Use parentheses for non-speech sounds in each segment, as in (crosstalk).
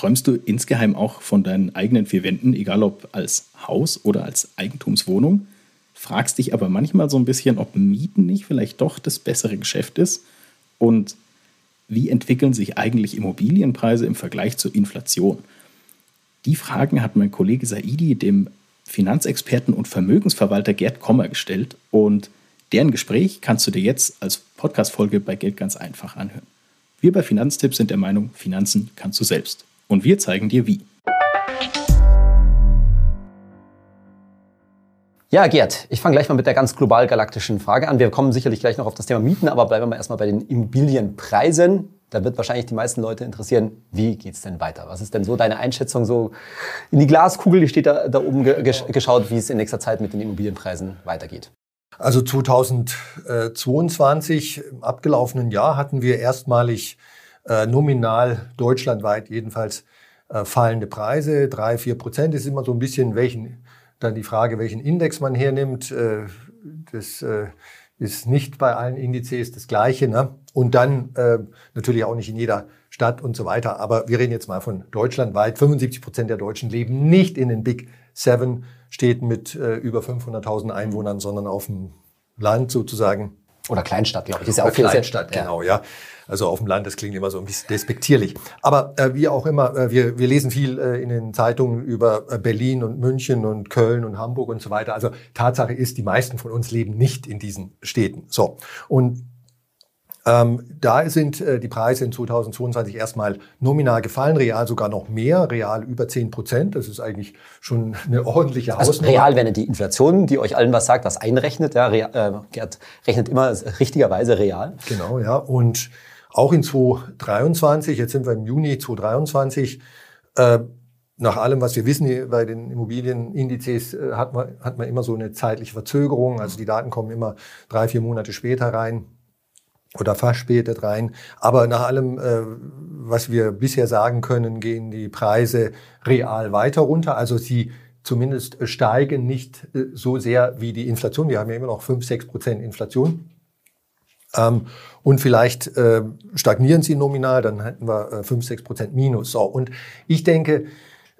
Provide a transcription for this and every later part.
Träumst du insgeheim auch von deinen eigenen vier Wänden, egal ob als Haus oder als Eigentumswohnung? Fragst dich aber manchmal so ein bisschen, ob Mieten nicht vielleicht doch das bessere Geschäft ist? Und wie entwickeln sich eigentlich Immobilienpreise im Vergleich zur Inflation? Die Fragen hat mein Kollege Saidi dem Finanzexperten und Vermögensverwalter Gerd Kommer gestellt und deren Gespräch kannst du dir jetzt als Podcast-Folge bei Geld ganz einfach anhören. Wir bei Finanztipp sind der Meinung, Finanzen kannst du selbst. Und wir zeigen dir wie. Ja, Gerd, ich fange gleich mal mit der ganz global galaktischen Frage an. Wir kommen sicherlich gleich noch auf das Thema Mieten, aber bleiben wir mal erstmal bei den Immobilienpreisen. Da wird wahrscheinlich die meisten Leute interessieren, wie geht's denn weiter? Was ist denn so deine Einschätzung so in die Glaskugel, die steht da, da oben geschaut, wie es in nächster Zeit mit den Immobilienpreisen weitergeht? Also 2022, im abgelaufenen Jahr, hatten wir erstmalig äh, nominal deutschlandweit jedenfalls äh, fallende Preise. Drei, vier Prozent ist immer so ein bisschen, welchen, dann die Frage, welchen Index man hernimmt. Äh, das äh, ist nicht bei allen Indizes das Gleiche. Ne? Und dann äh, natürlich auch nicht in jeder Stadt und so weiter. Aber wir reden jetzt mal von deutschlandweit. 75 Prozent der Deutschen leben nicht in den Big Seven Städten mit äh, über 500.000 Einwohnern, sondern auf dem Land sozusagen. Oder Kleinstadt, glaube ich. Ist ja auch Kleinstadt, sehr, genau, ja. Also auf dem Land, das klingt immer so ein bisschen despektierlich. Aber äh, wie auch immer, äh, wir, wir lesen viel äh, in den Zeitungen über äh, Berlin und München und Köln und Hamburg und so weiter. Also Tatsache ist, die meisten von uns leben nicht in diesen Städten. So. Und ähm, da sind äh, die Preise in 2022 erstmal nominal gefallen, real sogar noch mehr, real über 10 Prozent. Das ist eigentlich schon eine ordentliche also Hausnummer. Also real, wenn ihr die Inflation, die euch allen was sagt, was einrechnet, ja, äh, Gerd rechnet immer richtigerweise real. Genau, ja. Und auch in 2023, jetzt sind wir im Juni 2023, äh, nach allem, was wir wissen bei den Immobilienindizes, äh, hat, man, hat man immer so eine zeitliche Verzögerung. Also die Daten kommen immer drei, vier Monate später rein oder verspätet rein. Aber nach allem, äh, was wir bisher sagen können, gehen die Preise real weiter runter. Also sie zumindest steigen nicht äh, so sehr wie die Inflation. Wir haben ja immer noch 5, 6 Prozent Inflation. Ähm, und vielleicht äh, stagnieren sie nominal, dann hätten wir äh, 5, 6 Prozent Minus. So, und ich denke,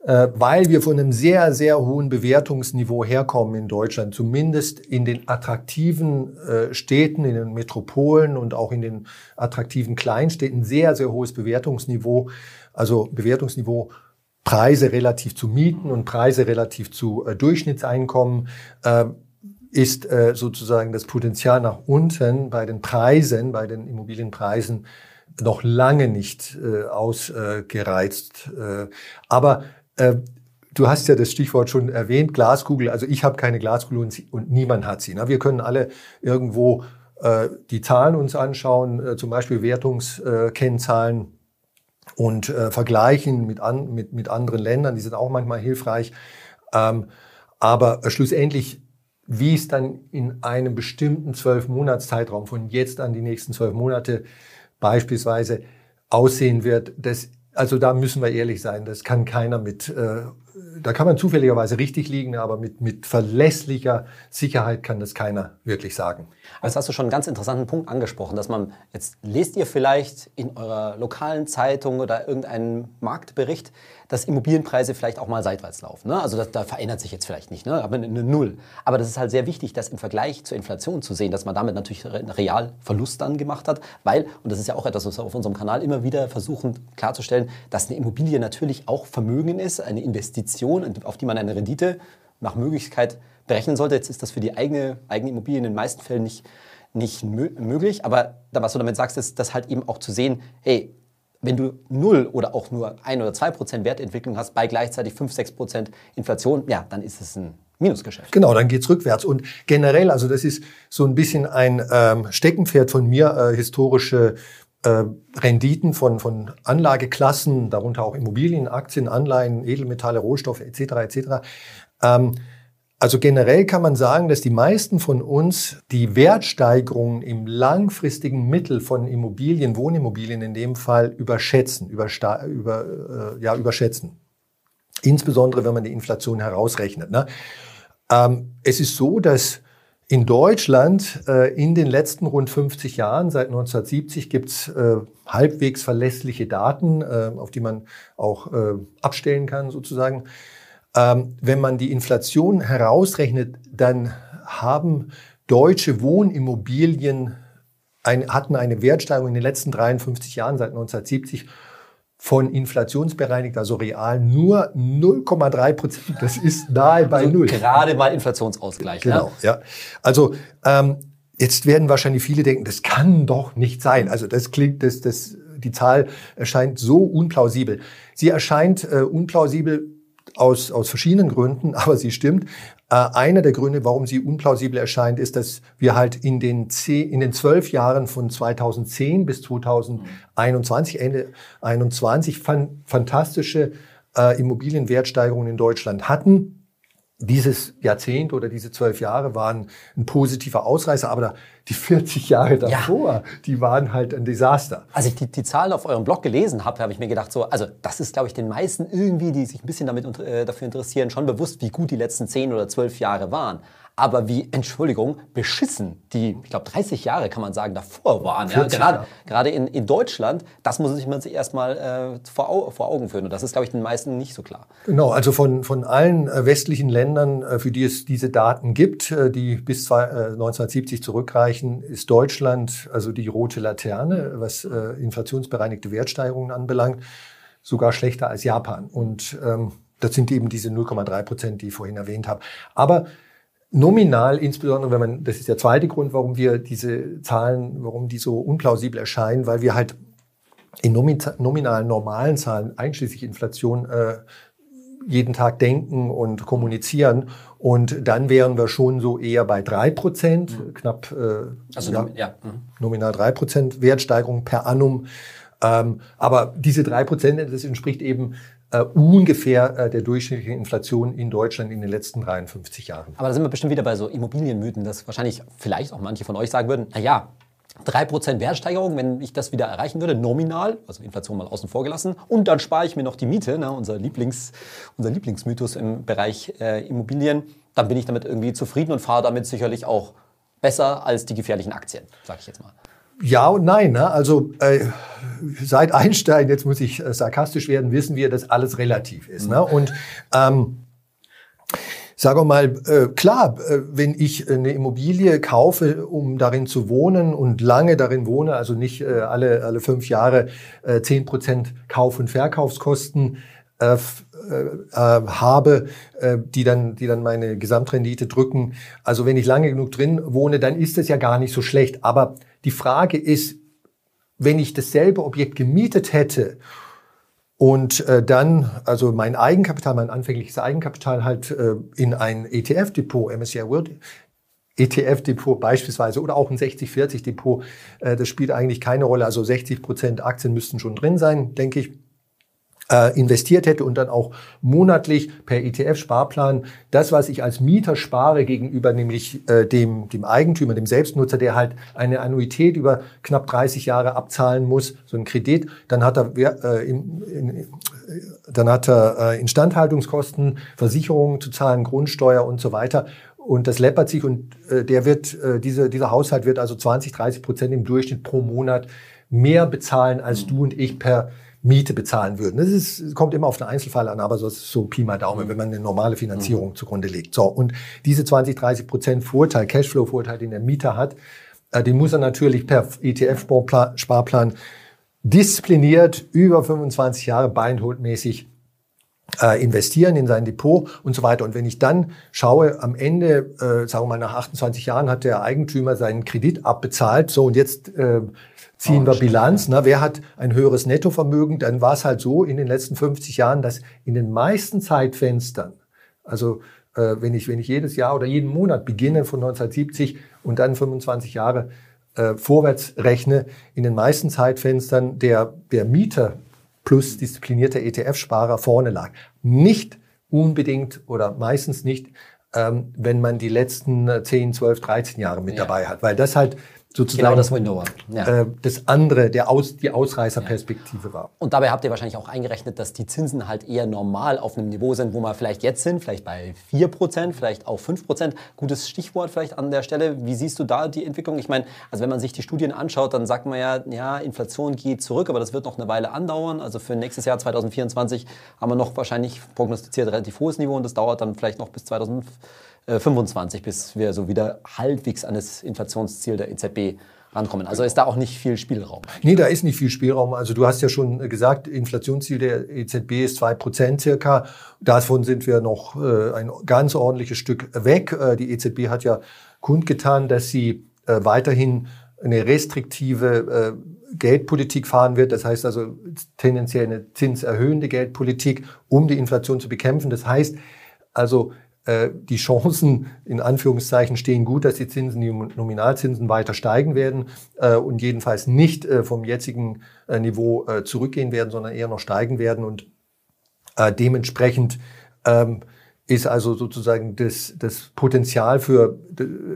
weil wir von einem sehr, sehr hohen Bewertungsniveau herkommen in Deutschland, zumindest in den attraktiven äh, Städten, in den Metropolen und auch in den attraktiven Kleinstädten, sehr, sehr hohes Bewertungsniveau, also Bewertungsniveau Preise relativ zu Mieten und Preise relativ zu äh, Durchschnittseinkommen, ist sozusagen das Potenzial nach unten bei den Preisen, bei den Immobilienpreisen noch lange nicht ausgereizt. aber äh, du hast ja das Stichwort schon erwähnt, Glaskugel. Also ich habe keine Glaskugel und, und, niemand hat sie. Ne? Wir können alle irgendwo äh, die Zahlen uns anschauen, äh, zum Beispiel Wertungskennzahlen und äh, vergleichen mit, an, mit, mit anderen Ländern. Die sind auch manchmal hilfreich. Ähm, aber schlussendlich, wie es dann in einem bestimmten zwölf Monatszeitraum von jetzt an die nächsten zwölf Monate beispielsweise aussehen wird, das also da müssen wir ehrlich sein, das kann keiner mit, äh, da kann man zufälligerweise richtig liegen, aber mit, mit verlässlicher Sicherheit kann das keiner wirklich sagen. Jetzt hast du schon einen ganz interessanten Punkt angesprochen, dass man, jetzt lest ihr vielleicht in eurer lokalen Zeitung oder irgendeinen Marktbericht, dass Immobilienpreise vielleicht auch mal seitwärts laufen. Ne? Also das, da verändert sich jetzt vielleicht nicht, ne? aber eine Null. Aber das ist halt sehr wichtig, das im Vergleich zur Inflation zu sehen, dass man damit natürlich einen Realverlust dann gemacht hat, weil, und das ist ja auch etwas, was wir auf unserem Kanal immer wieder versuchen klarzustellen, dass eine Immobilie natürlich auch Vermögen ist, eine Investition, auf die man eine Rendite nach Möglichkeit berechnen sollte. Jetzt ist das für die eigene, eigene Immobilie in den meisten Fällen nicht, nicht möglich. Aber was du damit sagst, ist, das halt eben auch zu sehen, hey, wenn du null oder auch nur ein oder zwei Prozent Wertentwicklung hast bei gleichzeitig fünf, sechs Prozent Inflation, ja, dann ist es ein Minusgeschäft. Genau, dann geht's rückwärts. Und generell, also das ist so ein bisschen ein ähm, Steckenpferd von mir, äh, historische äh, Renditen von, von Anlageklassen, darunter auch Immobilien, Aktien, Anleihen, Edelmetalle, Rohstoffe etc. etc. Ähm, also generell kann man sagen, dass die meisten von uns die Wertsteigerungen im langfristigen Mittel von Immobilien, Wohnimmobilien in dem Fall überschätzen, übersta über, äh, ja, überschätzen. Insbesondere, wenn man die Inflation herausrechnet. Ne? Ähm, es ist so, dass In Deutschland äh, in den letzten rund 50 Jahren, seit 1970, gibt es äh, halbwegs verlässliche Daten, äh, auf die man auch äh, abstellen kann sozusagen. Ähm, wenn man die Inflation herausrechnet, dann haben deutsche Wohnimmobilien ein, hatten eine Wertsteigerung in den letzten 53 Jahren seit 1970 von inflationsbereinigt, also real, nur 0,3 Prozent. Das ist nahe bei also null. Gerade mal Inflationsausgleich. Genau, Ne? ja. Also ähm, jetzt werden wahrscheinlich viele denken, das kann doch nicht sein. Also das klingt, das, das, die Zahl erscheint so unplausibel. Sie erscheint äh, unplausibel aus, aus verschiedenen Gründen, (laughs) aber sie stimmt. Äh, einer der Gründe, warum sie unplausibel erscheint, ist, dass wir halt in den, zehn, in den zwölf Jahren von 2010 bis 2021, Ende 21, fan, fantastische äh, Immobilienwertsteigerungen in Deutschland hatten. Dieses Jahrzehnt oder diese zwölf Jahre waren ein positiver Ausreißer, aber die 40 Jahre davor, ja. die waren halt ein Desaster. Als ich die, die Zahlen auf eurem Blog gelesen habe, habe ich mir gedacht, so, also das ist, glaube ich, den meisten irgendwie, die sich ein bisschen damit äh, dafür interessieren, schon bewusst, wie gut die letzten 10 oder 12 Jahre waren aber wie, Entschuldigung, beschissen die, ich glaube, 30 Jahre kann man sagen, davor waren. Ja? Gerade, gerade in, in Deutschland, das muss man sich erstmal äh, vor, vor Augen führen. Und das ist, glaube ich, den meisten nicht so klar. Genau, also von, von allen äh, westlichen Ländern, äh, für die es diese Daten gibt, äh, die bis zwei, 1970 zurückreichen, ist Deutschland also die rote Laterne, was inflationsbereinigte Wertsteigerungen anbelangt, sogar schlechter als Japan. Und ähm, das sind eben diese 0,3 Prozent, die ich vorhin erwähnt habe. Aber Nominal, insbesondere wenn man, das ist der zweite Grund, warum wir diese Zahlen, warum die so unplausibel erscheinen, weil wir halt in nominalen normalen Zahlen, einschließlich Inflation, äh, jeden Tag denken und kommunizieren. Und dann wären wir schon so eher bei drei Prozent, mhm. knapp äh, also, ja, ja. Mhm. nominal drei Prozent Wertsteigerung per annum. Ähm, aber diese drei Prozent, das entspricht eben äh, ungefähr äh, der durchschnittlichen Inflation in Deutschland in den letzten 53 Jahren. Aber da sind wir bestimmt wieder bei so Immobilienmythen, dass wahrscheinlich vielleicht auch manche von euch sagen würden, na ja, 3% Wertsteigerung, wenn ich das wieder erreichen würde, nominal, also Inflation mal außen vor gelassen, und dann spare ich mir noch die Miete, ne, unser, Lieblings, unser Lieblingsmythos im Bereich äh, Immobilien, dann bin ich damit irgendwie zufrieden und fahre damit sicherlich auch besser als die gefährlichen Aktien, sage ich jetzt mal. Ja und nein. Ne? Also äh, seit Einstein, jetzt muss ich äh, sarkastisch werden, wissen wir, dass alles relativ ist. Ne? Und ähm, Sagen wir mal, äh, klar, äh, wenn ich eine Immobilie kaufe, um darin zu wohnen und lange darin wohne, also nicht äh, alle, alle fünf Jahre äh, zehn Prozent Kauf- und Verkaufskosten äh, äh, habe, äh, die, dann, die dann meine Gesamtrendite drücken. Also wenn ich lange genug drin wohne, dann ist das ja gar nicht so schlecht. Aber die Frage ist, wenn ich dasselbe Objekt gemietet hätte und äh, dann, also mein Eigenkapital, mein anfängliches Eigenkapital halt äh, in ein ETF-Depot, MSCI World ETF-Depot beispielsweise oder auch ein 60-40-Depot, äh, das spielt eigentlich keine Rolle. Also 60 Prozent Aktien müssten schon drin sein, denke ich äh, investiert hätte und dann auch monatlich per ETF-Sparplan das, was ich als Mieter spare gegenüber nämlich äh, dem, dem Eigentümer, dem Selbstnutzer, der halt eine Annuität über knapp 30 Jahre abzahlen muss, so ein Kredit, dann hat er, äh, in, in, dann hat er äh, Instandhaltungskosten, Versicherungen zu zahlen, Grundsteuer und so weiter. Und das läppert sich und äh, der wird, äh, diese, dieser Haushalt wird also 20, 30 Prozent im Durchschnitt pro Monat mehr bezahlen als du und ich per Miete bezahlen würden. Das ist, kommt immer auf den Einzelfall an, aber so ist so Pi mal Daumen, wenn man eine normale Finanzierung mhm. zugrunde legt. So, und diese 20, 30 Prozent Vorteil, Cashflow-Vorteil, den der Mieter hat, äh, den muss er natürlich per ETF-Sparplan diszipliniert über 25 Jahre beinholdmäßig äh, investieren in sein Depot und so weiter. Und wenn ich dann schaue, am Ende, äh, sagen wir mal nach 28 Jahren hat der Eigentümer seinen Kredit abbezahlt, so und jetzt äh, ziehen wir Bilanz. Ne? Wer hat ein höheres Nettovermögen? Dann war es halt so in den letzten 50 Jahren, dass in den meisten Zeitfenstern, also äh, wenn, ich, wenn ich jedes Jahr oder jeden Monat beginne von 1970 und dann 25 Jahre äh, vorwärts rechne, in den meisten Zeitfenstern der, der Mieter plus disziplinierter ETF-Sparer vorne lag. Nicht unbedingt oder meistens nicht, ähm, wenn man die letzten 10, 12, 13 Jahre mit ja. dabei hat, weil das halt sozusagen Genau das Window war. Ja. äh, das andere, der Aus, die Ausreißerperspektive war. Und dabei habt ihr wahrscheinlich auch eingerechnet, dass die Zinsen halt eher normal auf einem Niveau sind, wo wir vielleicht jetzt sind, vielleicht bei 4%, vielleicht auch 5%. Gutes Stichwort vielleicht an der Stelle. Wie siehst du da die Entwicklung? Ich meine, also wenn man sich die Studien anschaut, dann sagt man ja, ja, Inflation geht zurück, aber das wird noch eine Weile andauern. Also für nächstes Jahr 2024 haben wir noch wahrscheinlich prognostiziert relativ hohes Niveau und das dauert dann vielleicht noch bis 2025, bis wir so wieder halbwegs an das Inflationsziel der EZB rankommen. Also ist da auch nicht viel Spielraum. Nee, da ist nicht viel Spielraum. Also du hast ja schon gesagt, Inflationsziel der EZB ist 2% circa. Davon sind wir noch äh, ein ganz ordentliches Stück weg. Äh, die EZB hat ja kundgetan, dass sie äh, weiterhin eine restriktive äh, Geldpolitik fahren wird. Das heißt also tendenziell eine zinserhöhende Geldpolitik, um die Inflation zu bekämpfen. Das heißt also, äh, die Chancen in Anführungszeichen stehen gut, dass die Zinsen, die Nominalzinsen weiter steigen werden äh, und jedenfalls nicht äh, vom jetzigen äh, Niveau äh, zurückgehen werden, sondern eher noch steigen werden. Und äh, dementsprechend ähm, ist also sozusagen das, das Potenzial für,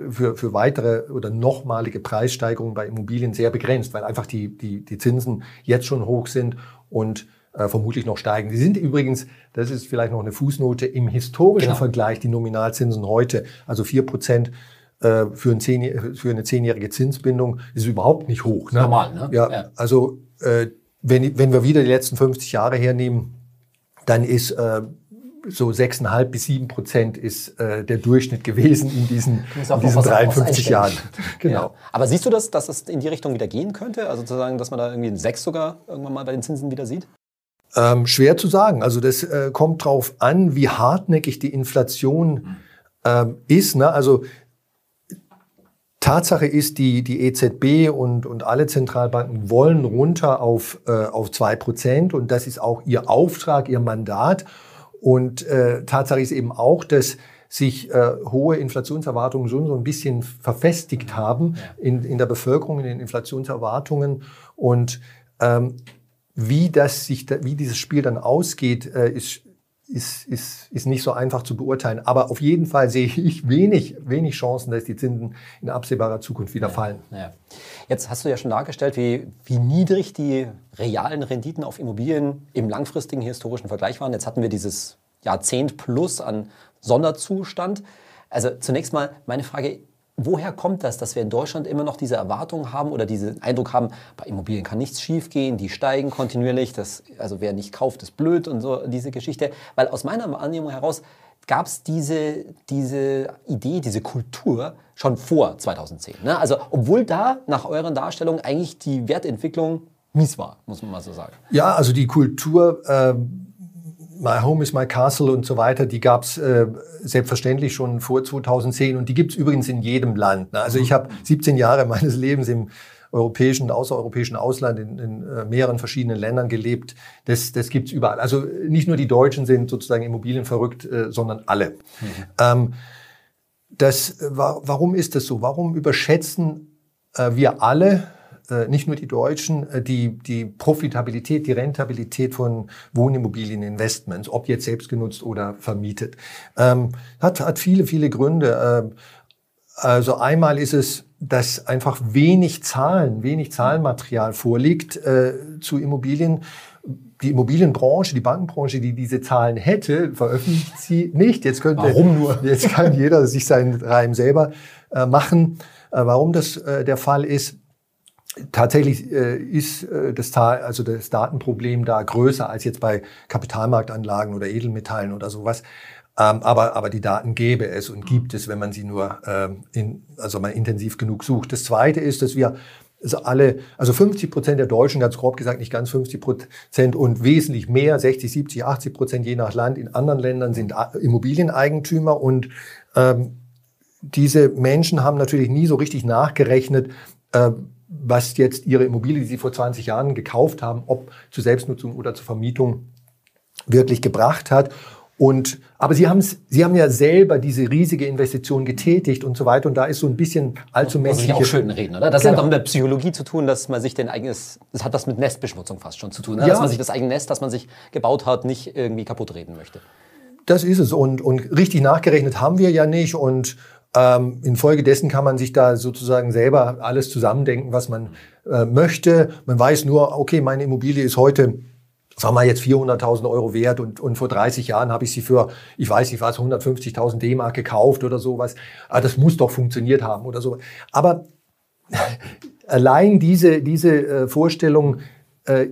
für, für weitere oder nochmalige Preissteigerungen bei Immobilien sehr begrenzt, weil einfach die, die, die Zinsen jetzt schon hoch sind und äh, vermutlich noch steigen. Die sind übrigens, das ist vielleicht noch eine Fußnote, im historischen Genau. Vergleich die Nominalzinsen heute, also 4 Prozent äh, für, ein zehn, für eine zehnjährige Zinsbindung, ist überhaupt nicht hoch. Ne? Normal, ne? Ja, Ja. also äh, wenn, wenn wir wieder die letzten 50 Jahre hernehmen, dann ist äh, so 6,5 bis 7 Prozent ist äh, der Durchschnitt gewesen in diesen, in diesen was- was 53 Jahren. (laughs) (laughs) Genau. Ja. Aber siehst du das, dass es in die Richtung wieder gehen könnte? Also zu sagen, dass man da irgendwie ein 6 sogar irgendwann mal bei den Zinsen wieder sieht? Ähm, schwer zu sagen. Also das äh, kommt drauf an, wie hartnäckig die Inflation ähm, ist. Ne? Also Tatsache ist, die, die EZB und, und alle Zentralbanken wollen runter auf, äh, auf 2% und das ist auch ihr Auftrag, ihr Mandat. Und äh, Tatsache ist eben auch, dass sich äh, hohe Inflationserwartungen schon so ein bisschen verfestigt haben in, in der Bevölkerung, in den Inflationserwartungen. Und ähm, wie, das sich, wie dieses Spiel dann ausgeht, äh, ist, ist, ist, ist nicht so einfach zu beurteilen. Aber auf jeden Fall sehe ich wenig, wenig Chancen, dass die Zinsen in absehbarer Zukunft wieder fallen. Naja. Jetzt hast du ja schon dargestellt, wie, wie niedrig die realen Renditen auf Immobilien im langfristigen historischen Vergleich waren. Jetzt hatten wir dieses Jahrzehnt plus an Sonderzustand. Also zunächst mal meine Frage, woher kommt das, dass wir in Deutschland immer noch diese Erwartung haben oder diesen Eindruck haben, bei Immobilien kann nichts schiefgehen, die steigen kontinuierlich, das, also wer nicht kauft, ist blöd und so diese Geschichte. Weil aus meiner Wahrnehmung heraus gab es diese, diese Idee, diese Kultur schon vor 2010. Ne? Also obwohl da nach euren Darstellungen eigentlich die Wertentwicklung mies war, muss man mal so sagen. Ja, also die Kultur, äh, My Home is My Castle und so weiter, die gab's äh, selbstverständlich schon vor 2010 und die gibt's übrigens in jedem Land. Ne? Also ich habe 17 Jahre meines Lebens im europäischen und außereuropäischen Ausland in, in äh, mehreren verschiedenen Ländern gelebt. Das, das gibt's überall. Also nicht nur die Deutschen sind sozusagen Immobilien verrückt, äh, sondern alle. Ähm, das, äh, wa warum ist das so? Warum überschätzen äh, wir alle, nicht nur die Deutschen, äh, die, die Profitabilität, die Rentabilität von Wohnimmobilieninvestments, ob jetzt selbst genutzt oder vermietet? Ähm, hat, hat viele, viele Gründe. Ähm, also einmal ist es, dass einfach wenig Zahlen, wenig Zahlenmaterial vorliegt äh, zu Immobilien. Die Immobilienbranche, die Bankenbranche, die diese Zahlen hätte, veröffentlicht sie nicht. Jetzt könnte, Warum nur? (laughs) Jetzt kann jeder sich seinen Reim selber äh, machen. Äh, warum das äh, der Fall ist, Tatsächlich äh, ist äh, das, Ta- also das Datenproblem da größer als jetzt bei Kapitalmarktanlagen oder Edelmetallen oder sowas. Ähm, aber, aber die Daten gäbe es und gibt es, wenn man sie nur ähm, in, also mal intensiv genug sucht. Das Zweite ist, dass wir also alle, also 50 Prozent der Deutschen, ganz grob gesagt, nicht ganz 50 Prozent und wesentlich mehr, 60, 70, 80 Prozent je nach Land in anderen Ländern sind Immobilieneigentümer und ähm, diese Menschen haben natürlich nie so richtig nachgerechnet, äh, was jetzt ihre Immobilie, die sie vor 20 Jahren gekauft haben, ob zur Selbstnutzung oder zur Vermietung wirklich gebracht hat. Und, aber sie, haben's, sie haben ja selber diese riesige Investition getätigt und so weiter. Und da ist so ein bisschen allzu Muss ich menschliche... auch schön reden, oder? Das Genau. hat auch mit Psychologie zu tun, dass man sich den eigenes, das hat was mit Nestbeschmutzung fast schon zu tun, ne? Ja. dass man sich das eigene Nest, das man sich gebaut hat, nicht irgendwie kaputt reden möchte. Das ist es. Und, und richtig nachgerechnet haben wir ja nicht. Und Ähm, infolgedessen kann man sich da sozusagen selber alles zusammendenken, was man äh, möchte. Man weiß nur, okay, meine Immobilie ist heute sagen wir jetzt 400.000 Euro wert und, und vor 30 Jahren habe ich sie für, ich weiß nicht was, 150.000 D-Mark gekauft oder sowas. Aber ah, das muss doch funktioniert haben oder so. Aber (laughs) allein diese, diese äh, Vorstellung äh,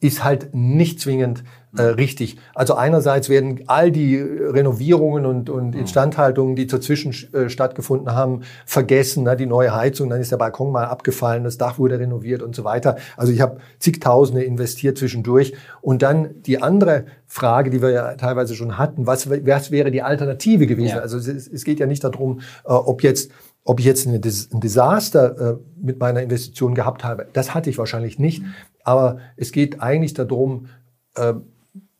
ist halt nicht zwingend äh, richtig. Also einerseits werden all die Renovierungen und, und mhm. Instandhaltungen, die dazwischen äh, stattgefunden haben, vergessen. Ne? Die neue Heizung, dann ist der Balkon mal abgefallen, das Dach wurde renoviert und so weiter. Also ich habe zigtausende investiert zwischendurch. Und dann die andere Frage, die wir ja teilweise schon hatten, was, was wäre die Alternative gewesen? Ja. Also es, es, geht ja nicht darum, äh, ob jetzt ob ich jetzt ein Desaster äh, mit meiner Investition gehabt habe, das hatte ich wahrscheinlich nicht. Mhm. Aber es geht eigentlich darum, äh,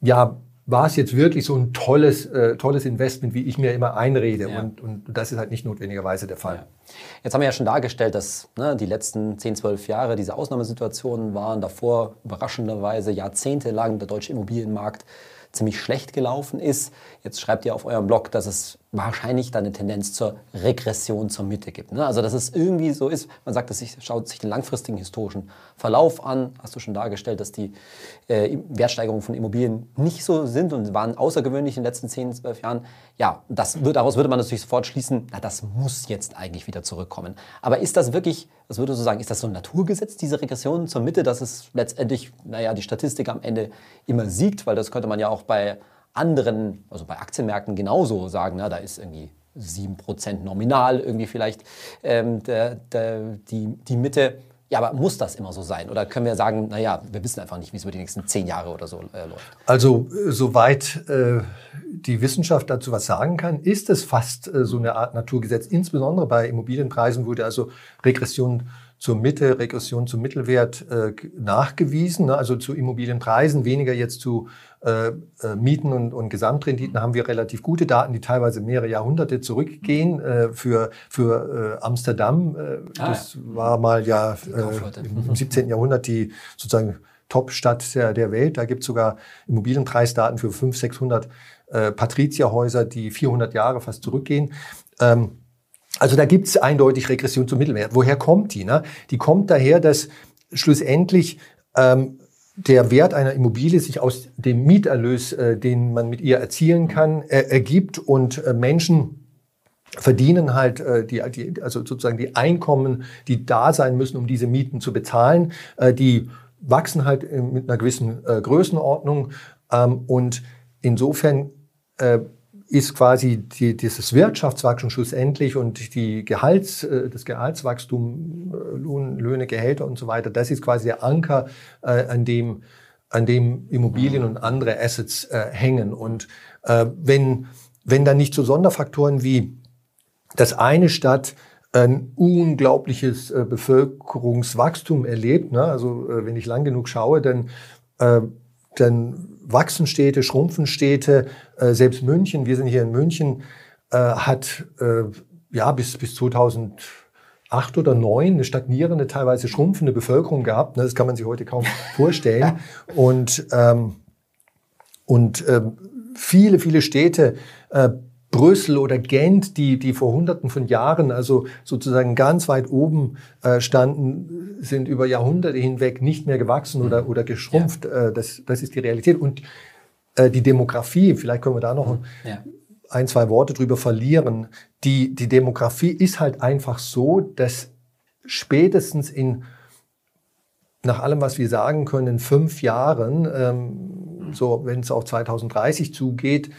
ja, war es jetzt wirklich so ein tolles, äh, tolles Investment, wie ich mir immer einrede. Ja. Und, und das ist halt nicht notwendigerweise der Fall. Ja. Jetzt haben wir ja schon dargestellt, dass ne, die letzten 10, 12 Jahre diese Ausnahmesituationen waren. Davor überraschenderweise jahrzehntelang der deutsche Immobilienmarkt ziemlich schlecht gelaufen ist. Jetzt schreibt ihr auf eurem Blog, dass es wahrscheinlich dann eine Tendenz zur Regression zur Mitte gibt. Ne? Also dass es irgendwie so ist, man sagt, dass sich, schaut sich den langfristigen historischen Verlauf an, hast du schon dargestellt, dass die äh, Wertsteigerungen von Immobilien nicht so sind und waren außergewöhnlich in den letzten 10, 12 Jahren. Ja, das wird, daraus würde man natürlich sofort schließen, na, das muss jetzt eigentlich wieder zurückkommen. Aber ist das wirklich, was würdest du sagen, ist das so ein Naturgesetz, diese Regression zur Mitte, dass es letztendlich, naja, die Statistik am Ende immer siegt, weil das könnte man ja auch bei anderen, also bei Aktienmärkten genauso sagen, na, da ist irgendwie 7% nominal irgendwie vielleicht ähm, der, der, die, die Mitte. Ja, aber muss das immer so sein? Oder können wir sagen, naja, wir wissen einfach nicht, wie es über die nächsten zehn Jahre oder so äh, läuft? Also, äh, soweit äh, die Wissenschaft dazu was sagen kann, ist es fast äh, so eine Art Naturgesetz. Insbesondere bei Immobilienpreisen wurde also Regression zur Mitte, Regression zum Mittelwert äh, nachgewiesen, ne? also zu Immobilienpreisen, weniger jetzt zu äh, äh, Mieten und, und Gesamtrenditen haben wir relativ gute Daten, die teilweise mehrere Jahrhunderte zurückgehen. Äh, für für äh, Amsterdam, äh, ah, das ja. war mal ja äh, im 17. Jahrhundert die sozusagen Top-Stadt der, der Welt. Da gibt es sogar Immobilienpreisdaten für 500, 600 äh, Patrizierhäuser, die 400 Jahre fast zurückgehen. Ähm, also da gibt es eindeutig Regression zum Mittelwert. Woher kommt die? Ne? Die kommt daher, dass schlussendlich ähm, der Wert einer Immobilie sich aus dem Mieterlös, äh, den man mit ihr erzielen kann, äh, ergibt und äh, Menschen verdienen halt äh, die, die, also sozusagen die Einkommen, die da sein müssen, um diese Mieten zu bezahlen, äh, die wachsen halt äh, mit einer gewissen äh, Größenordnung ähm, und insofern äh, ist quasi die, dieses Wirtschaftswachstum schlussendlich und die Gehalts, äh, das Gehaltswachstum, äh, Lohn, Löhne, Gehälter und so weiter, das ist quasi der Anker, äh, an dem an dem Immobilien und andere Assets äh, hängen. Und äh, wenn, wenn dann nicht so Sonderfaktoren wie dass eine Stadt ein unglaubliches äh, Bevölkerungswachstum erlebt, ne? also wenn ich lang genug schaue, dann, dann wachsen Städte, schrumpfen Städte. Äh, selbst München, wir sind hier in München, äh, hat äh, ja bis, bis 2008 oder 2009 eine stagnierende, teilweise schrumpfende Bevölkerung gehabt. Ne? Das kann man sich heute kaum (laughs) vorstellen. Und, ähm, und ähm, viele, viele Städte äh, Brüssel oder Gent, die, die vor Hunderten von Jahren also sozusagen ganz weit oben äh, standen, sind über Jahrhunderte hinweg nicht mehr gewachsen oder, mhm. oder geschrumpft. Ja. Äh, das, das ist die Realität. Und äh, die Demografie, vielleicht können wir da noch ja. ein, zwei Worte drüber verlieren. Die, die Demografie ist halt einfach so, dass spätestens in, nach allem, was wir sagen können, in fünf Jahren, ähm, so wenn es auf 2030 zugeht,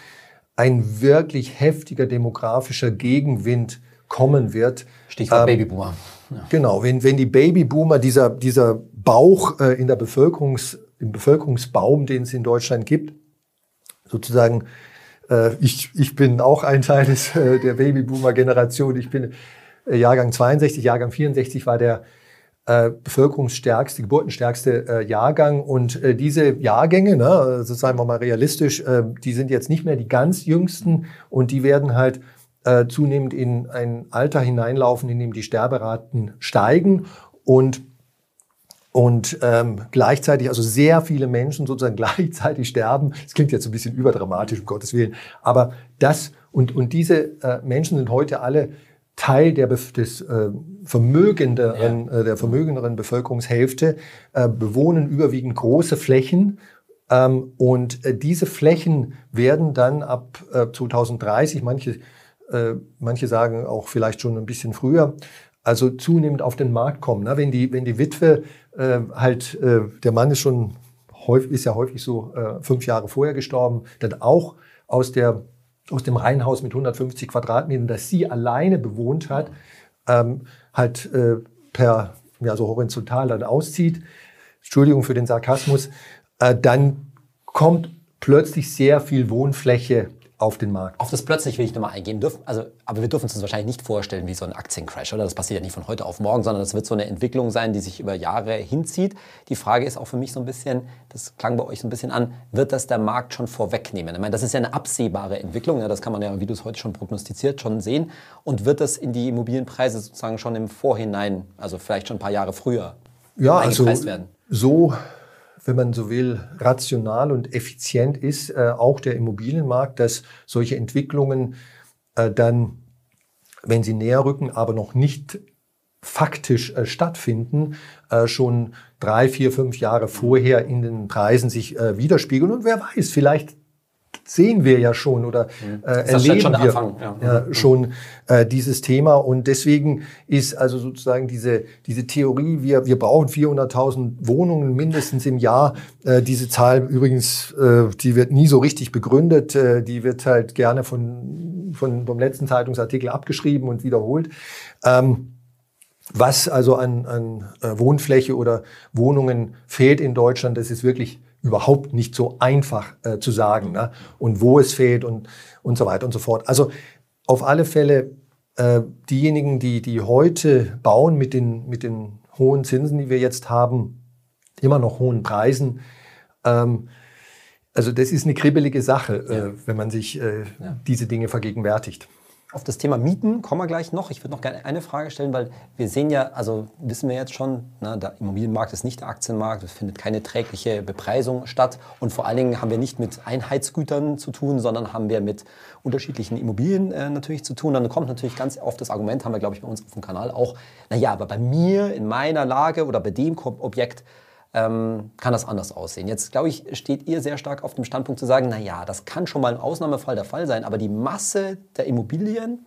ein wirklich heftiger demografischer Gegenwind kommen wird. Stichwort ähm, Babyboomer. Ja. Genau, wenn, wenn die Babyboomer, dieser, dieser Bauch äh, in der Bevölkerungs, im Bevölkerungsbaum, den es in Deutschland gibt, sozusagen, äh, ich, ich bin auch ein Teil des, äh, der Babyboomer-Generation. Ich bin äh, Jahrgang 62, Jahrgang 64 war der äh, bevölkerungsstärkste, geburtenstärkste äh, Jahrgang. Und äh, diese Jahrgänge, ne, also sagen wir mal realistisch, äh, die sind jetzt nicht mehr die ganz jüngsten und die werden halt äh, zunehmend in ein Alter hineinlaufen, in dem die Sterberaten steigen und und ähm, gleichzeitig, also sehr viele Menschen sozusagen (laughs) gleichzeitig sterben. Das klingt jetzt ein bisschen überdramatisch, um Gottes Willen. Aber das und, und diese äh, Menschen sind heute alle Teil der, des äh, vermögenderen, ja. äh, der vermögenderen Bevölkerungshälfte äh, bewohnen überwiegend große Flächen. Ähm, und äh, diese Flächen werden dann ab äh, 2030, manche, äh, manche sagen auch vielleicht schon ein bisschen früher, also zunehmend auf den Markt kommen. Ne? Wenn, die, wenn die Witwe äh, halt, der Mann ist schon häufig, ist ja häufig so fünf Jahre vorher gestorben, dann auch aus der aus dem Reihenhaus mit 150 Quadratmetern, das sie alleine bewohnt hat, ähm, halt äh, per ja, so horizontal dann auszieht, Entschuldigung für den Sarkasmus, äh, dann kommt plötzlich sehr viel Wohnfläche auf den Markt. Auf das plötzlich will ich nochmal eingehen dürfen. Also, aber wir dürfen uns das wahrscheinlich nicht vorstellen wie so ein Aktiencrash, oder? Das passiert ja nicht von heute auf morgen, sondern das wird so eine Entwicklung sein, die sich über Jahre hinzieht. Die Frage ist auch für mich so ein bisschen, das klang bei euch so ein bisschen an, wird das der Markt schon vorwegnehmen? Ich meine, das ist ja eine absehbare Entwicklung, ja, das kann man ja, wie du es heute schon prognostiziert, schon sehen. Und wird das in die Immobilienpreise sozusagen schon im Vorhinein, also vielleicht schon ein paar Jahre früher, ja, also werden? So wenn man so will, rational und effizient ist, äh, auch der Immobilienmarkt, dass solche Entwicklungen äh, dann, wenn sie näher rücken, aber noch nicht faktisch äh, stattfinden, äh, schon drei, vier, fünf Jahre vorher in den Preisen sich äh, widerspiegeln. Und wer weiß, vielleicht sehen wir ja schon oder mhm. äh, erleben schon wir ja. Ja, mhm. schon äh, dieses Thema und deswegen ist also sozusagen diese diese Theorie, wir wir brauchen 400.000 Wohnungen mindestens im Jahr. Äh, diese Zahl übrigens, äh, die wird nie so richtig begründet, äh, die wird halt gerne von von vom letzten Zeitungsartikel abgeschrieben und wiederholt. Ähm, was also an, an äh, Wohnfläche oder Wohnungen fehlt in Deutschland, das ist wirklich überhaupt nicht so einfach äh, zu sagen. Ne? Und wo es fehlt und, und so weiter und so fort. Also auf alle Fälle äh, diejenigen, die, die heute bauen mit den, mit den hohen Zinsen, die wir jetzt haben, immer noch hohen Preisen, ähm, also das ist eine kribbelige Sache, äh, ja. äh, wenn man sich äh, ja. diese Dinge vergegenwärtigt. Auf das Thema Mieten kommen wir gleich noch. Ich würde noch gerne eine Frage stellen, weil wir sehen ja, also wissen wir jetzt schon, na, der Immobilienmarkt ist nicht der Aktienmarkt, es findet keine trägliche Bepreisung statt und vor allen Dingen haben wir nicht mit Einheitsgütern zu tun, sondern haben wir mit unterschiedlichen Immobilien äh, natürlich zu tun. Dann kommt natürlich ganz oft das Argument, haben wir glaube ich bei uns auf dem Kanal auch, naja, aber bei mir, in meiner Lage oder bei dem Objekt, ähm, kann das anders aussehen. Jetzt, glaube ich, steht ihr sehr stark auf dem Standpunkt zu sagen, naja, das kann schon mal im Ausnahmefall der Fall sein, aber die Masse der Immobilien,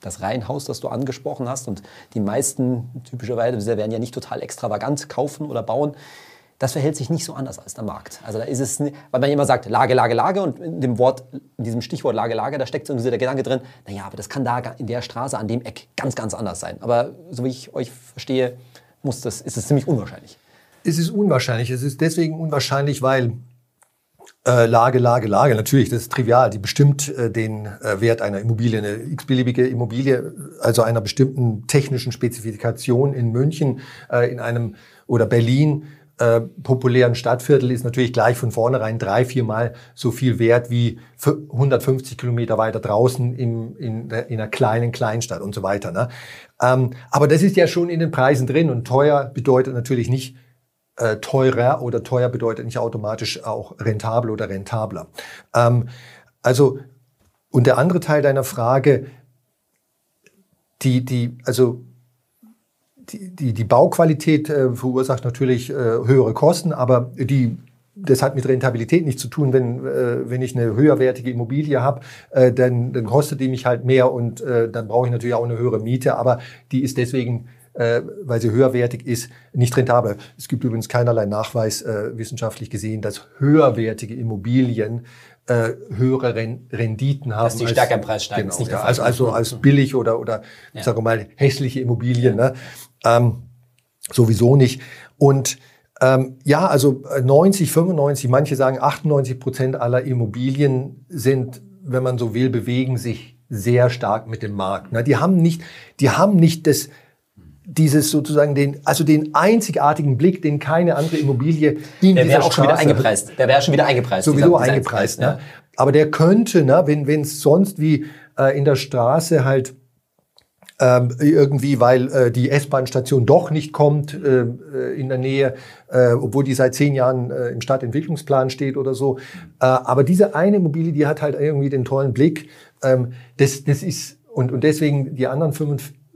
das Reihenhaus, das du angesprochen hast, und die meisten typischerweise werden ja nicht total extravagant kaufen oder bauen, das verhält sich nicht so anders als der Markt. Also da ist es, weil man immer sagt, Lage, Lage, Lage und in dem Wort, in diesem Stichwort Lage, Lage, da steckt so der Gedanke drin, naja, aber das kann da in der Straße, an dem Eck ganz, ganz anders sein. Aber so wie ich euch verstehe, muss das, ist es ziemlich unwahrscheinlich. Es ist unwahrscheinlich. Es ist deswegen unwahrscheinlich, weil äh, Lage, Lage, Lage, natürlich, das ist trivial. Die bestimmt äh, den äh, Wert einer Immobilie. Eine x-beliebige Immobilie, also einer bestimmten technischen Spezifikation in München, äh, in einem oder Berlin, äh, populären Stadtviertel ist natürlich gleich von vornherein drei, viermal so viel wert wie 150 Kilometer weiter draußen im, in, in einer kleinen Kleinstadt und so weiter. Ne? Ähm, aber das ist ja schon in den Preisen drin und teuer bedeutet natürlich nicht äh, teurer oder teuer bedeutet nicht automatisch auch rentabel oder rentabler. Ähm, also, und der andere Teil deiner Frage, die, die, also die, die, die Bauqualität äh, verursacht natürlich äh, höhere Kosten, aber die, das hat mit Rentabilität nichts zu tun. Wenn, äh, wenn ich eine höherwertige Immobilie habe, äh, dann, dann kostet die mich halt mehr und äh, dann brauche ich natürlich auch eine höhere Miete, aber die ist deswegen äh, weil sie höherwertig ist, nicht rentabel. Es gibt übrigens keinerlei Nachweis äh, wissenschaftlich gesehen, dass höherwertige Immobilien äh, höhere Ren Renditen haben. Dass die stärker im Preis steigen. Genau, ja, also, also als billig oder, oder ja. sagen wir mal, hässliche Immobilien. Ne? Ähm, sowieso nicht. Und ähm, ja, also 90, 95, manche sagen 98 Prozent aller Immobilien sind, wenn man so will, bewegen sich sehr stark mit dem Markt. Ne? Die haben nicht, die haben nicht das, dieses sozusagen den, also den einzigartigen Blick, den keine andere Immobilie in der wäre auch schon wieder eingepreist. Der wäre schon wieder eingepreist. Sowieso dieser, eingepreist. Ne? Ja. Aber der könnte, ne, wenn wenn es sonst wie äh, in der Straße halt ähm, irgendwie, weil äh, die S-Bahn-Station doch nicht kommt äh, äh, in der Nähe, äh, obwohl die seit zehn Jahren äh, im Stadtentwicklungsplan steht oder so. Äh, aber diese eine Immobilie, die hat halt irgendwie den tollen Blick. Ähm, das, das ist und, und deswegen die anderen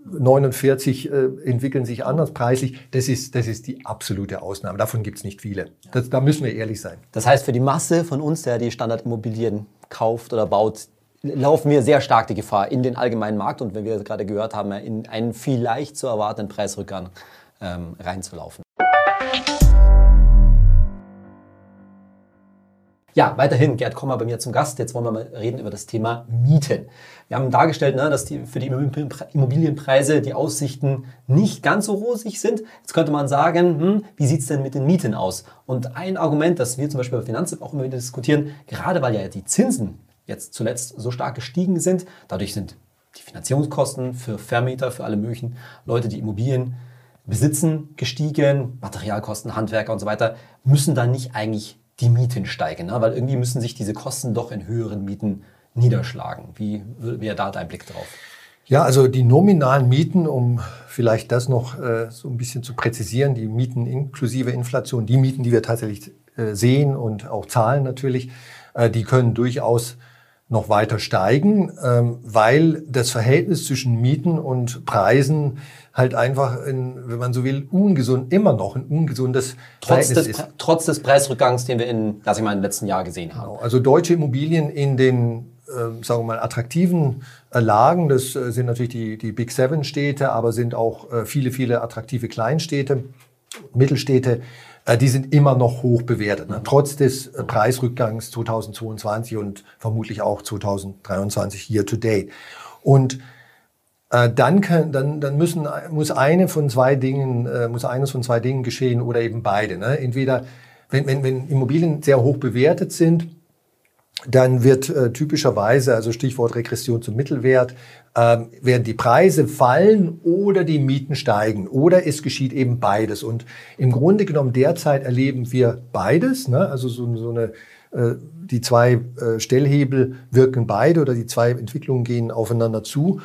49 äh, entwickeln sich anders preislich. Das ist, das ist die absolute Ausnahme. Davon gibt es nicht viele. Das, da müssen wir ehrlich sein. Das heißt, für die Masse von uns, der die Standardimmobilien kauft oder baut, laufen wir sehr stark die Gefahr in den allgemeinen Markt und wenn wir gerade gehört haben, in einen vielleicht zu erwartenden Preisrückgang ähm, reinzulaufen. Ja, weiterhin Gerd Kommer bei mir zum Gast. Jetzt wollen wir mal reden über das Thema Mieten. Wir haben dargestellt, ne, dass die, für die Immobilienpreise die Aussichten nicht ganz so rosig sind. Jetzt könnte man sagen, hm, wie sieht es denn mit den Mieten aus? Und ein Argument, das wir zum Beispiel bei Finanztipp auch immer wieder diskutieren, gerade weil ja die Zinsen jetzt zuletzt so stark gestiegen sind, dadurch sind die Finanzierungskosten für Vermieter, für alle möglichen Leute, die Immobilien besitzen, gestiegen, Materialkosten, Handwerker und so weiter, müssen dann nicht eigentlich die Mieten steigen, ne? weil irgendwie müssen sich diese Kosten doch in höheren Mieten niederschlagen. Wie wäre da dein Blick drauf? Ja, also die nominalen Mieten, um vielleicht das noch äh, so ein bisschen zu präzisieren, die Mieten inklusive Inflation, die Mieten, die wir tatsächlich äh, sehen und auch zahlen natürlich, äh, die können durchaus noch weiter steigen, ähm, weil das Verhältnis zwischen Mieten und Preisen halt einfach, in, wenn man so will, ungesund, immer noch ein ungesundes trotz Verhältnis des, ist. Trotz des Preisrückgangs, den wir in, lass ich mal, in den letzten Jahren gesehen haben. Genau. Also deutsche Immobilien in den, äh, sagen wir mal, attraktiven äh, Lagen, das äh, sind natürlich die, die Big Seven Städte, aber sind auch äh, viele, viele attraktive Kleinstädte, Mittelstädte, äh, die sind immer noch hoch bewertet, ne? trotz des Preisrückgangs 2022 und vermutlich auch 2023 year to date. Und dann, kann, dann, dann müssen, muss eine von zwei Dingen, äh, muss eines von zwei Dingen geschehen oder eben beide. Ne? Entweder, wenn, wenn, wenn Immobilien sehr hoch bewertet sind, dann wird äh, typischerweise, also Stichwort Regression zum Mittelwert, ähm, werden die Preise fallen oder die Mieten steigen oder es geschieht eben beides. Und im Grunde genommen derzeit erleben wir beides, ne? also so, so eine äh, die zwei äh, Stellhebel wirken beide oder die zwei Entwicklungen gehen aufeinander zu.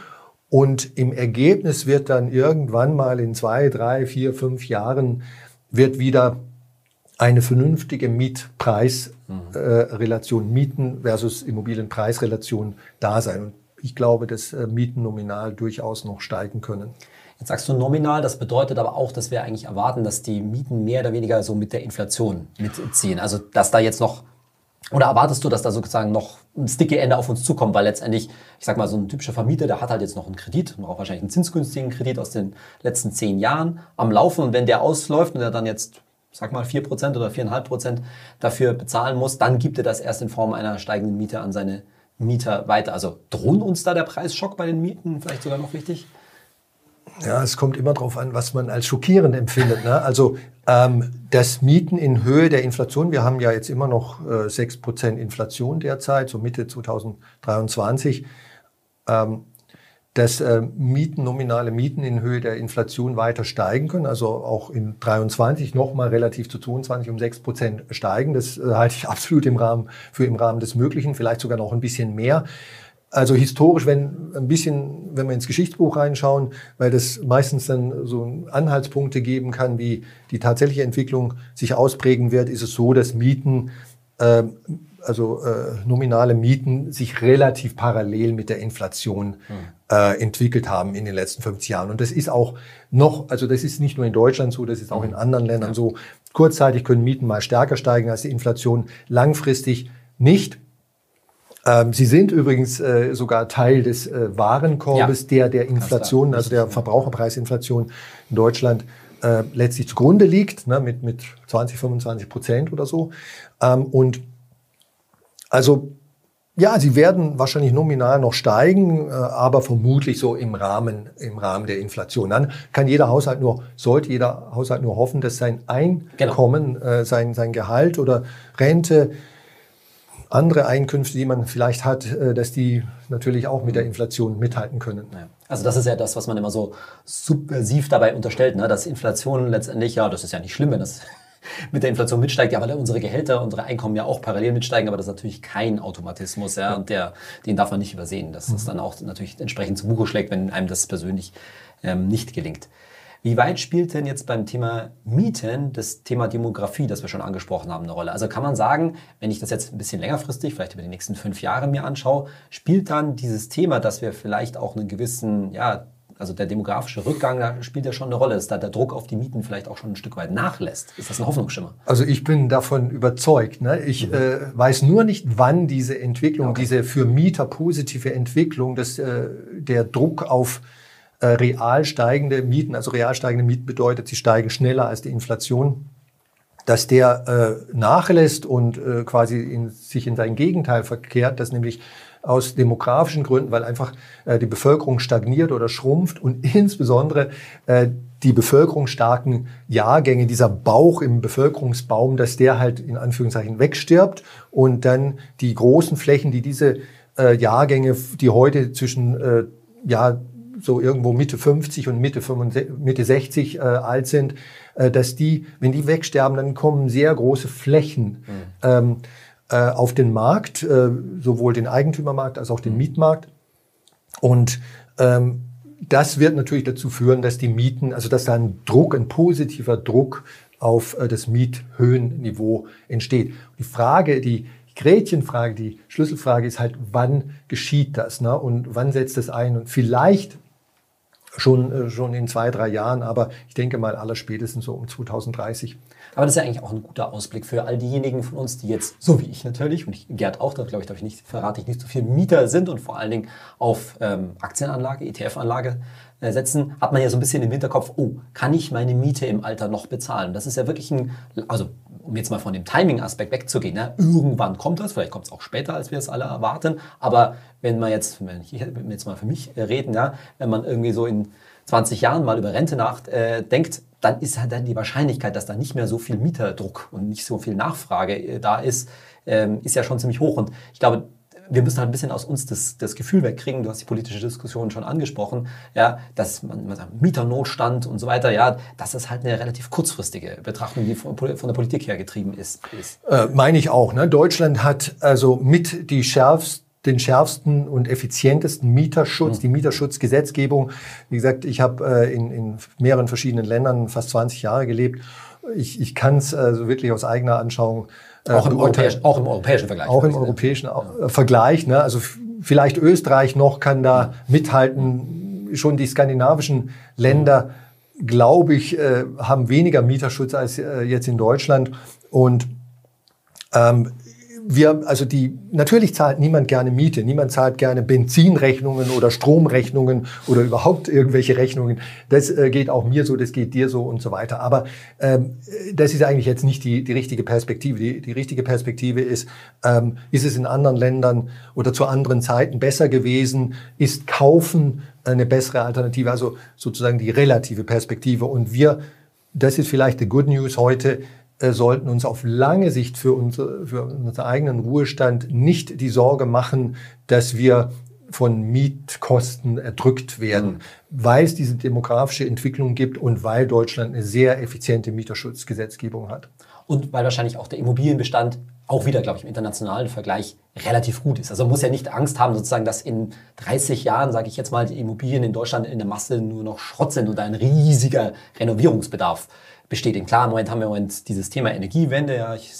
Und im Ergebnis wird dann irgendwann mal in zwei, drei, vier, fünf Jahren wird wieder eine vernünftige Mietpreisrelation, äh, Mieten versus Immobilienpreisrelation da sein. Und ich glaube, dass äh, Mieten nominal durchaus noch steigen können. Jetzt sagst du nominal, das bedeutet aber auch, dass wir eigentlich erwarten, dass die Mieten mehr oder weniger so mit der Inflation mitziehen. Also dass da jetzt noch oder erwartest du, dass da sozusagen noch ein sticky Ende auf uns zukommt? Weil letztendlich, ich sag mal, so ein typischer Vermieter, der hat halt jetzt noch einen Kredit, auch wahrscheinlich einen zinsgünstigen Kredit aus den letzten zehn Jahren am Laufen. Und wenn der ausläuft und er dann jetzt, sag mal, vier Prozent oder viereinhalb Prozent dafür bezahlen muss, dann gibt er das erst in Form einer steigenden Miete an seine Mieter weiter. Also drohen uns da der Preisschock bei den Mieten vielleicht sogar noch richtig? Ja, es kommt immer darauf an, was man als schockierend empfindet. Ne? Also ähm, das Mieten in Höhe der Inflation, wir haben ja jetzt immer noch äh, 6% Inflation derzeit, so Mitte 2023. Ähm, dass äh, Mieten, nominale Mieten in Höhe der Inflation weiter steigen können, also auch in 23 nochmal relativ zu 22 um 6 Prozent steigen. Das äh, halte ich (laughs) absolut im Rahmen, für im Rahmen des Möglichen, vielleicht sogar noch ein bisschen mehr. Also historisch, wenn ein bisschen, wenn wir ins Geschichtsbuch reinschauen, weil das meistens dann so Anhaltspunkte geben kann, wie die tatsächliche Entwicklung sich ausprägen wird, ist es so, dass Mieten, äh, also äh, nominale Mieten, sich relativ parallel mit der Inflation hm. äh, entwickelt haben in den letzten 50 Jahren. Und das ist auch noch, also das ist nicht nur in Deutschland so, das ist auch in hm. anderen Ländern ja. so. Kurzzeitig können Mieten mal stärker steigen als die Inflation, langfristig nicht. Ähm, sie sind übrigens äh, sogar Teil des äh, Warenkorbes, ja. der der Inflation, also der Verbraucherpreisinflation in Deutschland äh, letztlich zugrunde liegt, ne, mit, mit 20, 25 Prozent oder so. Ähm, und also ja, sie werden wahrscheinlich nominal noch steigen, äh, aber vermutlich so im Rahmen, im Rahmen der Inflation. Dann kann jeder Haushalt nur, sollte jeder Haushalt nur hoffen, dass sein Einkommen, genau. äh, sein, sein Gehalt oder Rente andere Einkünfte, die man vielleicht hat, äh, dass die natürlich auch mit der Inflation mithalten können. Ja. Also das ist ja das, was man immer so subversiv dabei unterstellt, ne? dass Inflation letztendlich, ja, das ist ja nicht schlimm, wenn das (laughs) mit der Inflation mitsteigt, ja, weil unsere Gehälter, unsere Einkommen ja auch parallel mitsteigen, aber das ist natürlich kein Automatismus, ja, und der, den darf man nicht übersehen, dass das mhm. dann auch natürlich entsprechend zu Buche schlägt, wenn einem das persönlich ähm, nicht gelingt. Wie weit spielt denn jetzt beim Thema Mieten das Thema Demografie, das wir schon angesprochen haben, eine Rolle? Also kann man sagen, wenn ich das jetzt ein bisschen längerfristig, vielleicht über die nächsten fünf Jahre mir anschaue, spielt dann dieses Thema, dass wir vielleicht auch einen gewissen, ja, also der demografische Rückgang, da spielt ja schon eine Rolle, dass da der Druck auf die Mieten vielleicht auch schon ein Stück weit nachlässt. Ist das ein Hoffnungsschimmer? Also ich bin davon überzeugt. Ne? Ich mhm. äh, weiß nur nicht, wann diese Entwicklung, okay. diese für Mieter positive Entwicklung, dass äh, der Druck auf äh, real steigende Mieten, also real steigende Mieten bedeutet, sie steigen schneller als die Inflation, dass der äh, nachlässt und äh, quasi in, sich in sein Gegenteil verkehrt, dass nämlich aus demografischen Gründen, weil einfach äh, die Bevölkerung stagniert oder schrumpft und (laughs) insbesondere äh, die bevölkerungsstarken Jahrgänge, dieser Bauch im Bevölkerungsbaum, dass der halt in Anführungszeichen wegstirbt und dann die großen Flächen, die diese äh, Jahrgänge, die heute zwischen äh, ja so irgendwo Mitte 50 und Mitte, 65, Mitte 60 äh, alt sind, äh, dass die, wenn die wegsterben, dann kommen sehr große Flächen. Mhm. Ähm, äh, auf den Markt, äh, sowohl den Eigentümermarkt als auch den mhm. Mietmarkt. Und ähm, das wird natürlich dazu führen, dass die Mieten, also dass da ein Druck, ein positiver Druck auf äh, das Miethöhenniveau entsteht. Die Frage, die Gretchenfrage, die Schlüsselfrage ist halt, wann geschieht das ne? und wann setzt das ein? Und vielleicht schon, äh, schon in zwei, drei Jahren, aber ich denke mal aller spätestens so um 2030. Aber das ist ja eigentlich auch ein guter Ausblick für all diejenigen von uns, die jetzt, so wie ich natürlich, und ich, Gerd auch, da glaube ich, darf ich nicht, verrate ich nicht so viel Mieter sind und vor allen Dingen auf ähm, Aktienanlage, ETF-Anlage setzen, hat man ja so ein bisschen im Hinterkopf, oh, kann ich meine Miete im Alter noch bezahlen? Das ist ja wirklich ein, also um jetzt mal von dem Timing-Aspekt wegzugehen, ne? irgendwann kommt das, vielleicht kommt es auch später, als wir es alle erwarten, aber wenn man jetzt, wenn ich jetzt mal für mich äh, reden, ja, wenn man irgendwie so in 20 Jahren mal über Rente nachdenkt, äh, dann ist halt dann die Wahrscheinlichkeit, dass da nicht mehr so viel Mieterdruck und nicht so viel Nachfrage äh, da ist, ähm, ist ja schon ziemlich hoch. Und ich glaube, wir müssen halt ein bisschen aus uns das, das Gefühl wegkriegen, du hast die politische Diskussion schon angesprochen, ja, dass man, man sagt, Mieternotstand und so weiter, ja, dass das halt eine relativ kurzfristige Betrachtung, die von, von der Politik her getrieben ist. ist. Äh, meine ich auch. Ne? Deutschland hat also mit die schärfsten den schärfsten und effizientesten Mieterschutz, mhm. die Mieterschutzgesetzgebung. Wie gesagt, ich habe äh, in, in mehreren verschiedenen Ländern fast 20 Jahre gelebt. Ich, ich kann es also wirklich aus eigener Anschauung äh, auch, im europäischen, auch im europäischen Vergleich. Auch im europäischen ja. Vergleich. Ne? Also vielleicht Österreich noch kann da mithalten. Schon die skandinavischen Länder, glaube ich, äh, haben weniger Mieterschutz als äh, jetzt in Deutschland. Und ähm, wir, also die, natürlich zahlt niemand gerne Miete, niemand zahlt gerne Benzinrechnungen oder Stromrechnungen oder überhaupt irgendwelche Rechnungen. Das äh, geht auch mir so, das geht dir so und so weiter. Aber ähm, das ist eigentlich jetzt nicht die, die richtige Perspektive. Die, die richtige Perspektive ist, ähm, ist es in anderen Ländern oder zu anderen Zeiten besser gewesen? Ist Kaufen eine bessere Alternative? Also sozusagen die relative Perspektive. Und wir, das ist vielleicht die Good News heute, sollten uns auf lange Sicht für, unsere, für unseren eigenen Ruhestand nicht die Sorge machen, dass wir von Mietkosten erdrückt werden, mhm. weil es diese demografische Entwicklung gibt und weil Deutschland eine sehr effiziente Mieterschutzgesetzgebung hat. Und weil wahrscheinlich auch der Immobilienbestand auch wieder, glaube ich, im internationalen Vergleich relativ gut ist. Also man muss ja nicht Angst haben, sozusagen, dass in 30 Jahren, sage ich jetzt mal, die Immobilien in Deutschland in der Masse nur noch Schrott sind und ein riesiger Renovierungsbedarf bestätigen. Klar, im Moment haben wir im Moment dieses Thema Energiewende. Ja, ich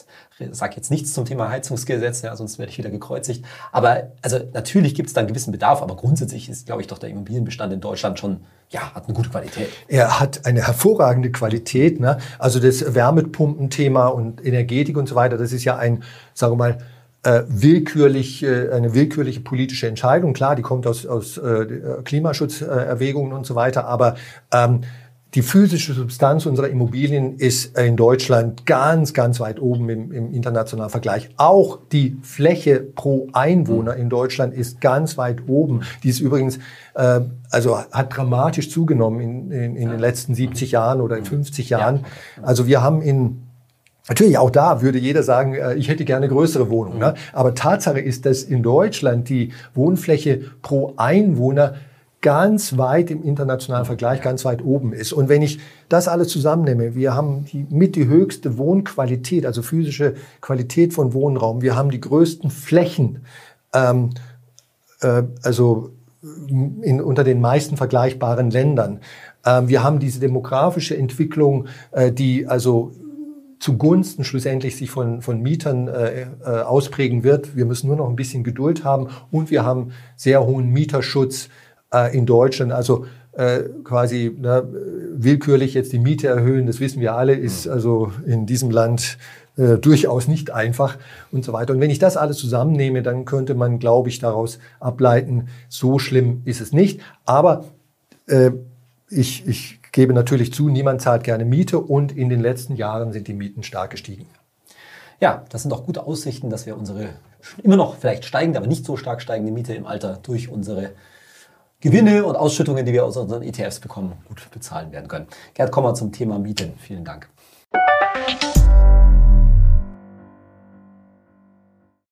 sage jetzt nichts zum Thema Heizungsgesetz, ja, sonst werde ich wieder gekreuzigt. Aber also natürlich gibt es da einen gewissen Bedarf, aber grundsätzlich ist, glaube ich, doch der Immobilienbestand in Deutschland schon, ja, hat eine gute Qualität. Er hat eine hervorragende Qualität. Ne? Also das Wärmepumpenthema und Energetik und so weiter, das ist ja ein, sagen wir mal, äh, willkürlich, äh, eine willkürliche politische Entscheidung. Klar, die kommt aus, aus äh, Klimaschutzerwägungen und so weiter, aber ähm, die physische Substanz unserer Immobilien ist in Deutschland ganz, ganz weit oben im, im, internationalen Vergleich. Auch die Fläche pro Einwohner in Deutschland ist ganz weit oben. Die ist übrigens, äh, also hat dramatisch zugenommen in, in, in den letzten 70 Jahren oder in 50 Jahren. Also wir haben in Natürlich, auch da würde jeder sagen, äh, ich hätte gerne größere Wohnungen. Ne? Aber Tatsache ist, dass in Deutschland die Wohnfläche pro Einwohner ganz weit im internationalen Vergleich, ganz weit oben ist. Und wenn ich das alles zusammennehme, wir haben die mit die höchste Wohnqualität, also physische Qualität von Wohnraum, wir haben die größten Flächen, ähm, äh, also in, unter den meisten vergleichbaren Ländern. Ähm, wir haben diese demografische Entwicklung, äh, die also zugunsten schlussendlich sich von, von Mietern äh, äh, ausprägen wird. Wir müssen nur noch ein bisschen Geduld haben und wir haben sehr hohen Mieterschutz äh, in Deutschland. Also äh, quasi na, willkürlich jetzt die Miete erhöhen, das wissen wir alle, ist also in diesem Land äh, durchaus nicht einfach und so weiter. Und wenn ich das alles zusammennehme, dann könnte man, glaube ich, daraus ableiten, so schlimm ist es nicht. Aber äh, ich, ich gebe natürlich zu, niemand zahlt gerne Miete und in den letzten Jahren sind die Mieten stark gestiegen. Ja, das sind auch gute Aussichten, dass wir unsere immer noch vielleicht steigende, aber nicht so stark steigende Miete im Alter durch unsere Gewinne und Ausschüttungen, die wir aus unseren ETFs bekommen, gut bezahlen werden können. Gerd, kommen wir zum Thema Mieten. Vielen Dank.